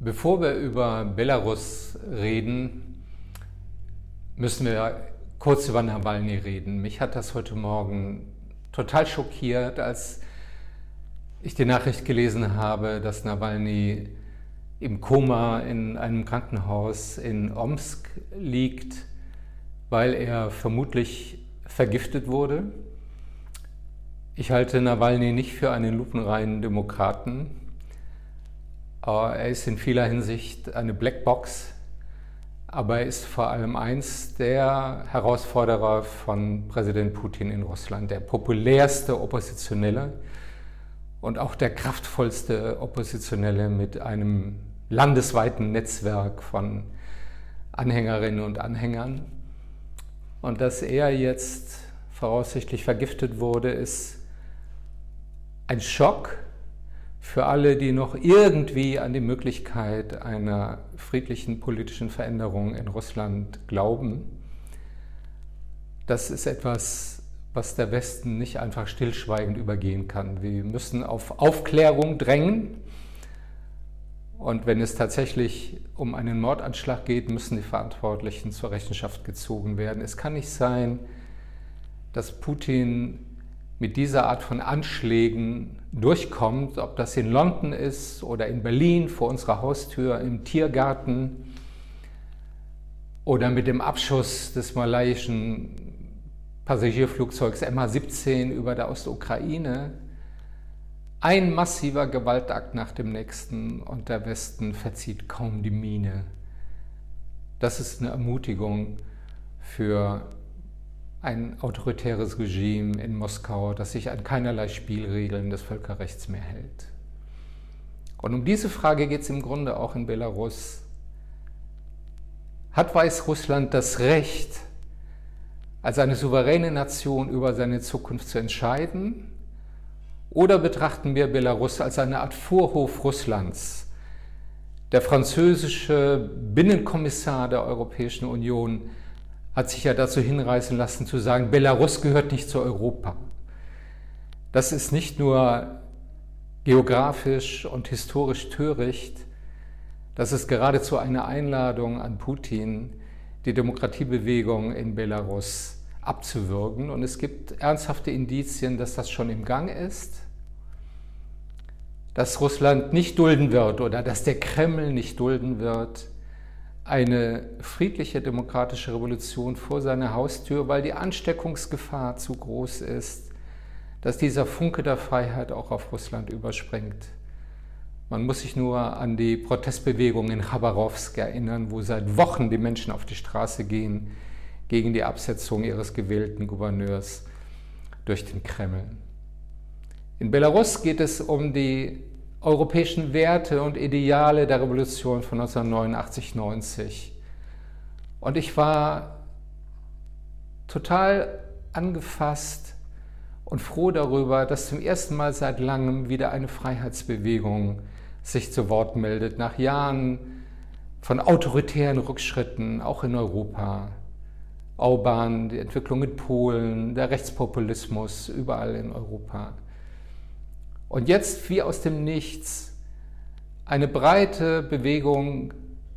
Bevor wir über Belarus reden, müssen wir kurz über Nawalny reden. Mich hat das heute Morgen total schockiert, als ich die Nachricht gelesen habe, dass Nawalny im Koma in einem Krankenhaus in Omsk liegt, weil er vermutlich vergiftet wurde. Ich halte Nawalny nicht für einen lupenreinen Demokraten. Er ist in vieler Hinsicht eine Blackbox, aber er ist vor allem eins der Herausforderer von Präsident Putin in Russland, der populärste Oppositionelle und auch der kraftvollste Oppositionelle mit einem landesweiten Netzwerk von Anhängerinnen und Anhängern. Und dass er jetzt voraussichtlich vergiftet wurde, ist ein Schock für alle, die noch irgendwie an die Möglichkeit einer friedlichen politischen Veränderung in Russland glauben. Das ist etwas, was der Westen nicht einfach stillschweigend übergehen kann. Wir müssen auf Aufklärung drängen. Und wenn es tatsächlich um einen Mordanschlag geht, müssen die Verantwortlichen zur Rechenschaft gezogen werden. Es kann nicht sein, dass Putin mit dieser Art von Anschlägen durchkommt, ob das in London ist oder in Berlin vor unserer Haustür im Tiergarten oder mit dem Abschuss des malaiischen Passagierflugzeugs MH17 über der Ostukraine. Ein massiver Gewaltakt nach dem nächsten und der Westen verzieht kaum die Miene. Das ist eine Ermutigung für ein autoritäres Regime in Moskau, das sich an keinerlei Spielregeln des Völkerrechts mehr hält. Und um diese Frage geht es im Grunde auch in Belarus. Hat Weißrussland das Recht, als eine souveräne Nation über seine Zukunft zu entscheiden? Oder betrachten wir Belarus als eine Art Vorhof Russlands? Der französische Binnenkommissar der Europäischen Union hat sich ja dazu hinreißen lassen zu sagen, Belarus gehört nicht zu Europa. Das ist nicht nur geografisch und historisch töricht, das ist geradezu eine Einladung an Putin, die Demokratiebewegung in Belarus abzuwürgen. Und es gibt ernsthafte Indizien, dass das schon im Gang ist, dass Russland nicht dulden wird oder dass der Kreml nicht dulden wird, eine friedliche demokratische Revolution vor seiner Haustür, weil die Ansteckungsgefahr zu groß ist, dass dieser Funke der Freiheit auch auf Russland überspringt. Man muss sich nur an die Protestbewegung in Chabarowsk erinnern, wo seit Wochen die Menschen auf die Straße gehen gegen die Absetzung ihres gewählten Gouverneurs durch den Kreml. In Belarus geht es um die europäischen Werte und Ideale der Revolution von 1989, 90. Und ich war total angefasst und froh darüber, dass zum ersten Mal seit langem wieder eine Freiheitsbewegung sich zu Wort meldet, nach Jahren von autoritären Rückschritten, auch in Europa. Orban, die Entwicklung in Polen, der Rechtspopulismus überall in Europa. Und jetzt wie aus dem Nichts eine breite Bewegung,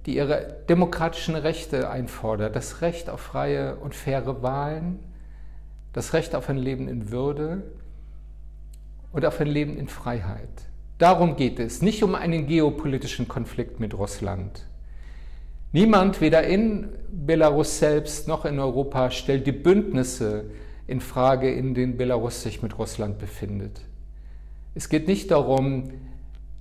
die ihre demokratischen Rechte einfordert, das Recht auf freie und faire Wahlen, das Recht auf ein Leben in Würde und auf ein Leben in Freiheit. Darum geht es, nicht um einen geopolitischen Konflikt mit Russland. Niemand, weder in Belarus selbst noch in Europa, stellt die Bündnisse in Frage, in denen Belarus sich mit Russland befindet. Es geht nicht darum,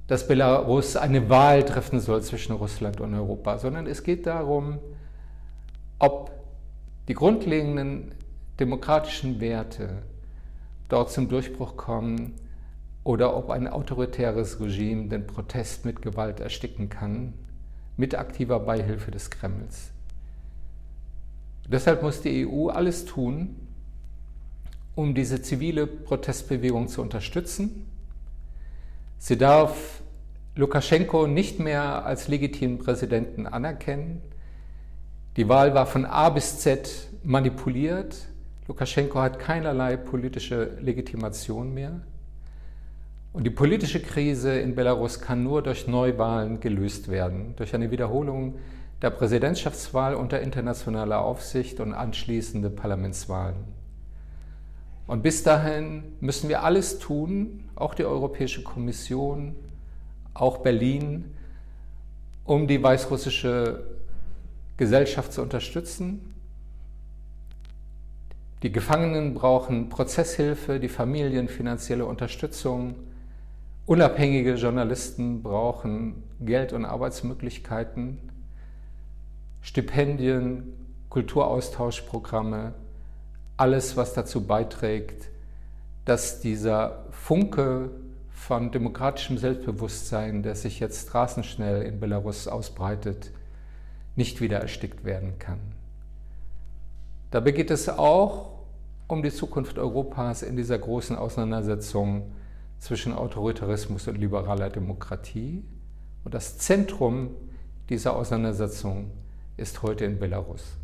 dass Belarus eine Wahl treffen soll zwischen Russland und Europa, sondern es geht darum, ob die grundlegenden demokratischen Werte dort zum Durchbruch kommen oder ob ein autoritäres Regime den Protest mit Gewalt ersticken kann, mit aktiver Beihilfe des Kremls. Deshalb muss die EU alles tun, um diese zivile Protestbewegung zu unterstützen Sie darf Lukaschenko nicht mehr als legitimen Präsidenten anerkennen. Die Wahl war von A bis Z manipuliert. Lukaschenko hat keinerlei politische Legitimation mehr. Und die politische Krise in Belarus kann nur durch Neuwahlen gelöst werden, durch eine Wiederholung der Präsidentschaftswahl unter internationaler Aufsicht und anschließende Parlamentswahlen. Und bis dahin müssen wir alles tun, auch die Europäische Kommission, auch Berlin, um die weißrussische Gesellschaft zu unterstützen. Die Gefangenen brauchen Prozesshilfe, die Familien finanzielle Unterstützung. Unabhängige Journalisten brauchen Geld und Arbeitsmöglichkeiten, Stipendien, Kulturaustauschprogramme, alles, was dazu beiträgt, dass dieser Funke von demokratischem Selbstbewusstsein, der sich jetzt straßenschnell in Belarus ausbreitet, nicht wieder erstickt werden kann. Dabei geht es auch um die Zukunft Europas in dieser großen Auseinandersetzung zwischen Autoritarismus und liberaler Demokratie. Und das Zentrum dieser Auseinandersetzung ist heute in Belarus.